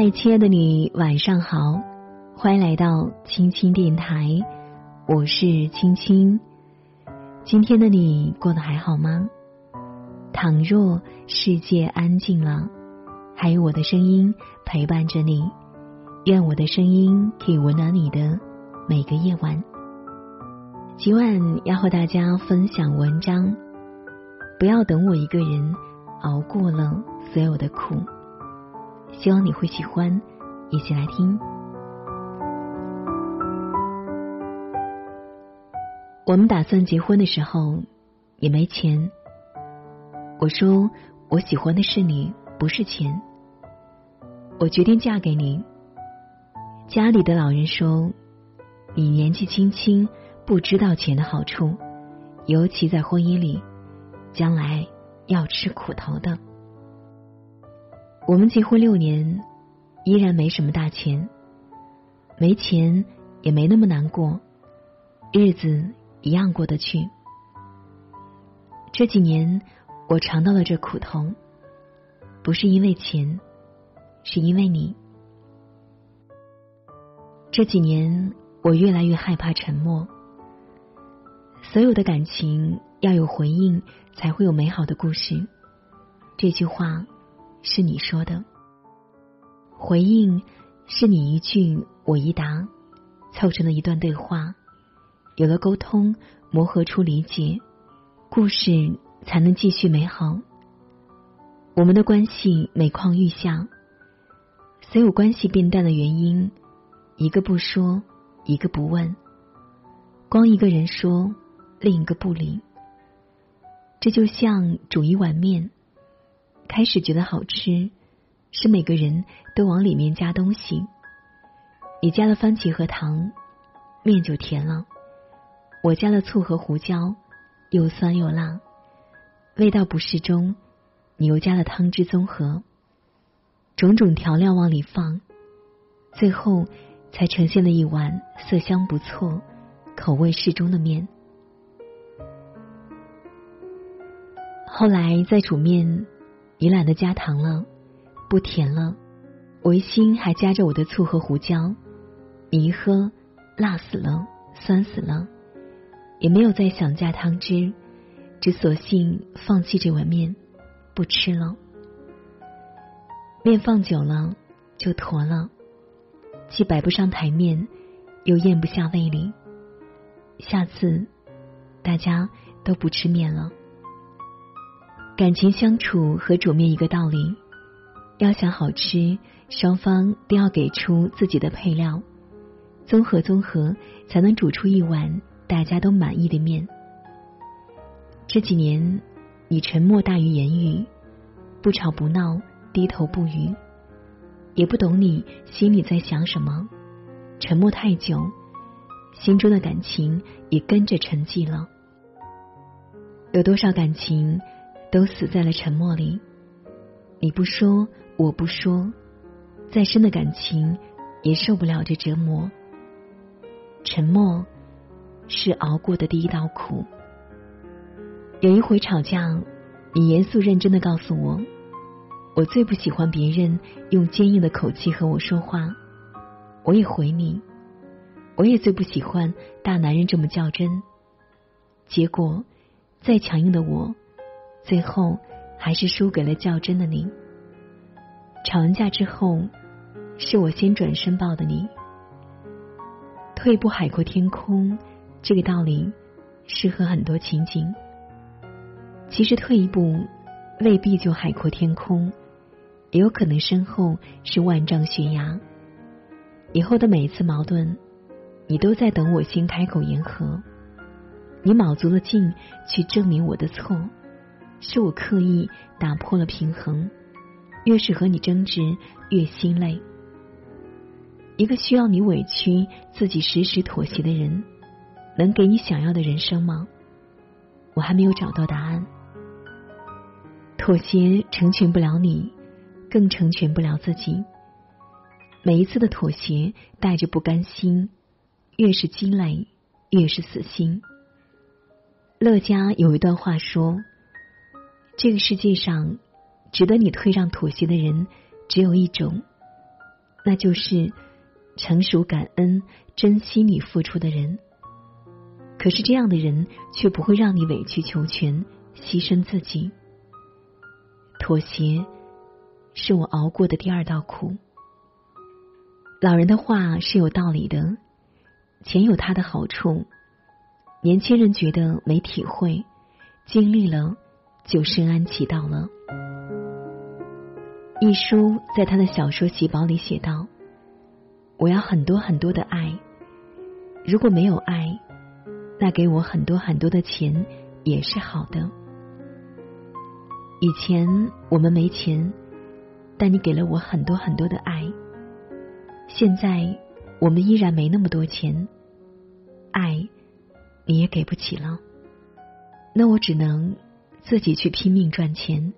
嗨，亲爱的你，晚上好，欢迎来到青青电台，我是青青。今天的你过得还好吗？倘若世界安静了，还有我的声音陪伴着你，愿我的声音可以温暖你的每个夜晚。今晚要和大家分享文章，不要等我一个人熬过了所有的苦。希望你会喜欢，一起来听。我们打算结婚的时候也没钱。我说我喜欢的是你，不是钱。我决定嫁给你。家里的老人说你年纪轻轻，不知道钱的好处，尤其在婚姻里，将来要吃苦头的。我们结婚六年，依然没什么大钱，没钱也没那么难过，日子一样过得去。这几年我尝到了这苦头，不是因为钱，是因为你。这几年我越来越害怕沉默，所有的感情要有回应，才会有美好的故事。这句话。是你说的，回应是你一句我一答，凑成了一段对话，有了沟通，磨合出理解，故事才能继续美好。我们的关系每况愈下，所有关系变淡的原因，一个不说，一个不问，光一个人说，另一个不理，这就像煮一碗面。开始觉得好吃，是每个人都往里面加东西。你加了番茄和糖，面就甜了；我加了醋和胡椒，又酸又辣，味道不适中。你又加了汤汁综合，种种调料往里放，最后才呈现了一碗色香不错、口味适中的面。后来再煮面。你懒得加糖了，不甜了，唯心还夹着我的醋和胡椒。你一喝，辣死了，酸死了，也没有再想加汤汁，只索性放弃这碗面，不吃了。面放久了就坨了，既摆不上台面，又咽不下胃里。下次大家都不吃面了。感情相处和煮面一个道理，要想好吃，双方都要给出自己的配料，综合综合，才能煮出一碗大家都满意的面。这几年，你沉默大于言语，不吵不闹，低头不语，也不懂你心里在想什么。沉默太久，心中的感情也跟着沉寂了。有多少感情？都死在了沉默里。你不说，我不说，再深的感情也受不了这折磨。沉默是熬过的第一道苦。有一回吵架，你严肃认真的告诉我，我最不喜欢别人用坚硬的口气和我说话。我也回你，我也最不喜欢大男人这么较真。结果，再强硬的我。最后还是输给了较真的你。吵完架之后，是我先转身抱的你。退一步海阔天空，这个道理适合很多情景。其实退一步未必就海阔天空，也有可能身后是万丈悬崖。以后的每一次矛盾，你都在等我先开口言和，你卯足了劲去证明我的错。是我刻意打破了平衡，越是和你争执，越心累。一个需要你委屈自己、时时妥协的人，能给你想要的人生吗？我还没有找到答案。妥协成全不了你，更成全不了自己。每一次的妥协带着不甘心，越是积累，越是死心。乐嘉有一段话说。这个世界上，值得你退让妥协的人只有一种，那就是成熟、感恩、珍惜你付出的人。可是这样的人却不会让你委曲求全、牺牲自己。妥协是我熬过的第二道苦。老人的话是有道理的，钱有它的好处，年轻人觉得没体会，经历了就深谙其道了。一书在他的小说《细胞》里写道：“我要很多很多的爱，如果没有爱。”那给我很多很多的钱也是好的。以前我们没钱，但你给了我很多很多的爱。现在我们依然没那么多钱，爱你也给不起了。那我只能自己去拼命赚钱。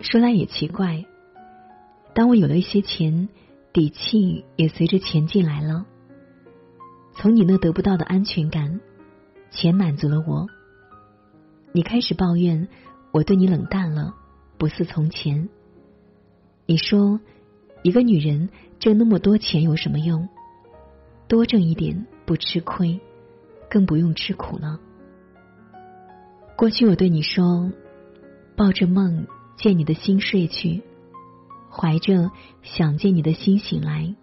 说来也奇怪，当我有了一些钱，底气也随着钱进来了。从你那得不到的安全感，钱满足了我。你开始抱怨我对你冷淡了，不似从前。你说一个女人挣那么多钱有什么用？多挣一点不吃亏，更不用吃苦了。过去我对你说，抱着梦见你的心睡去，怀着想见你的心醒来，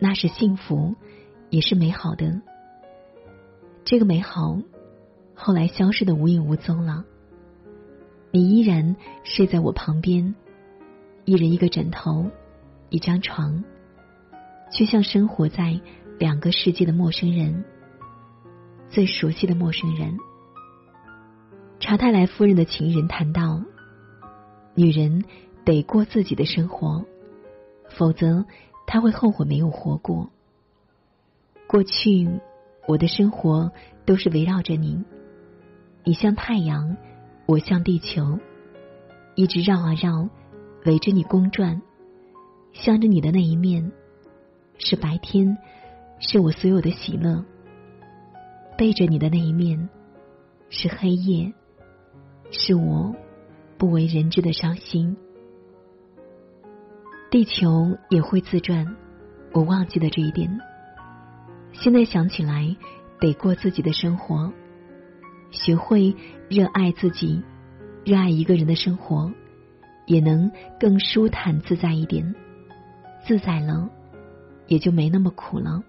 那是幸福。也是美好的，这个美好后来消失的无影无踪了。你依然睡在我旁边，一人一个枕头，一张床，却像生活在两个世界的陌生人，最熟悉的陌生人。查泰莱夫人的情人谈到，女人得过自己的生活，否则她会后悔没有活过。过去，我的生活都是围绕着你。你像太阳，我像地球，一直绕啊绕，围着你公转。向着你的那一面是白天，是我所有的喜乐；背着你的那一面是黑夜，是我不为人知的伤心。地球也会自转，我忘记了这一点。现在想起来，得过自己的生活，学会热爱自己，热爱一个人的生活，也能更舒坦自在一点。自在了，也就没那么苦了。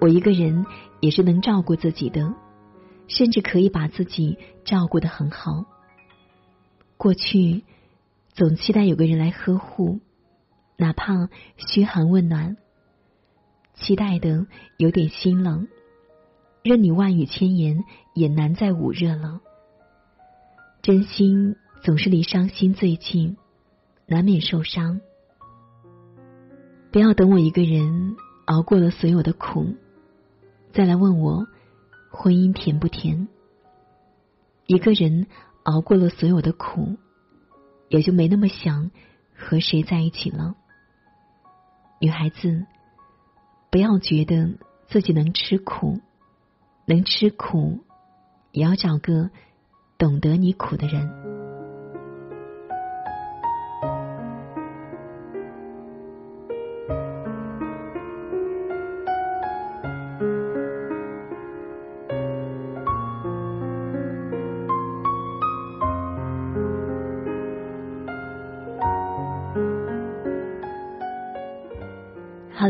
我一个人也是能照顾自己的，甚至可以把自己照顾的很好。过去总期待有个人来呵护，哪怕嘘寒问暖。期待的有点心冷，任你万语千言，也难再捂热了。真心总是离伤心最近，难免受伤。不要等我一个人熬过了所有的苦，再来问我婚姻甜不甜。一个人熬过了所有的苦，也就没那么想和谁在一起了。女孩子。不要觉得自己能吃苦，能吃苦，也要找个懂得你苦的人。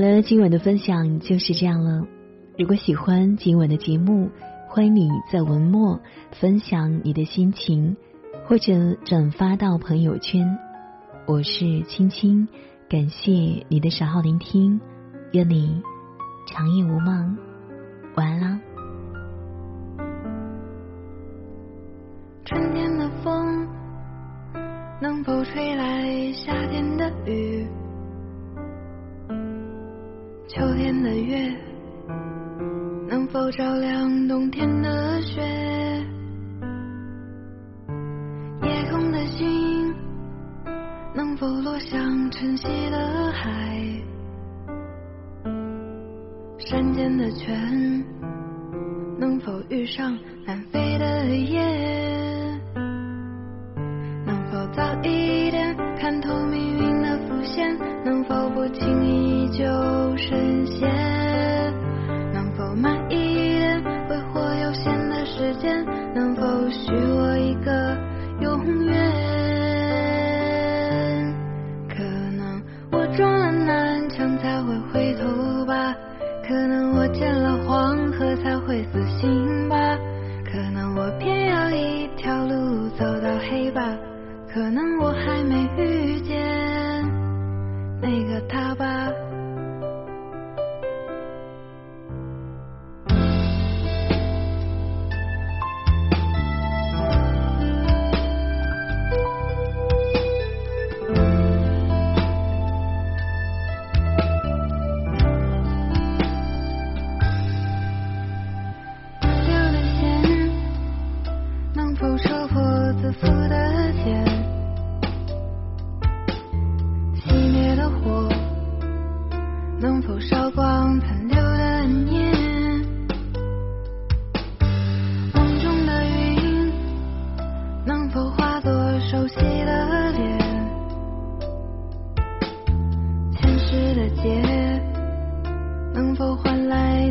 好了，今晚的分享就是这样了。如果喜欢今晚的节目，欢迎你在文末分享你的心情，或者转发到朋友圈。我是青青，感谢你的守候聆听，愿你长夜无梦，晚安啦。春天的风能否吹来夏天的雨？秋天的月能否照亮冬天的雪？夜空的星能否落向晨曦的海？山间的泉能否遇上南飞的雁？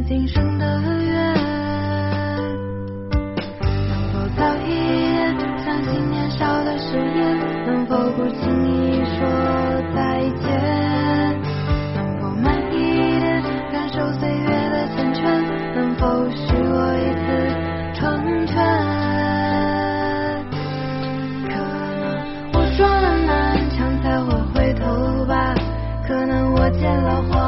今生的缘。能否早一点相信年少的誓言？能否不轻易说再见？能否慢一点感受岁月的缱绻？能否许我一次成全？可能我撞了南墙才会回头吧，可能我见了。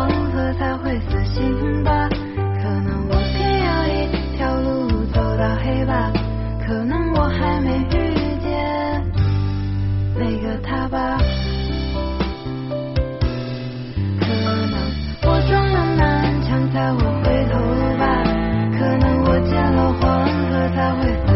他会。